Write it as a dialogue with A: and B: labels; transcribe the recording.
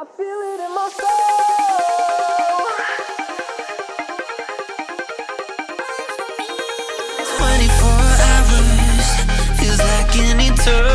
A: I feel it in my soul. 24 hours feels like an eternity.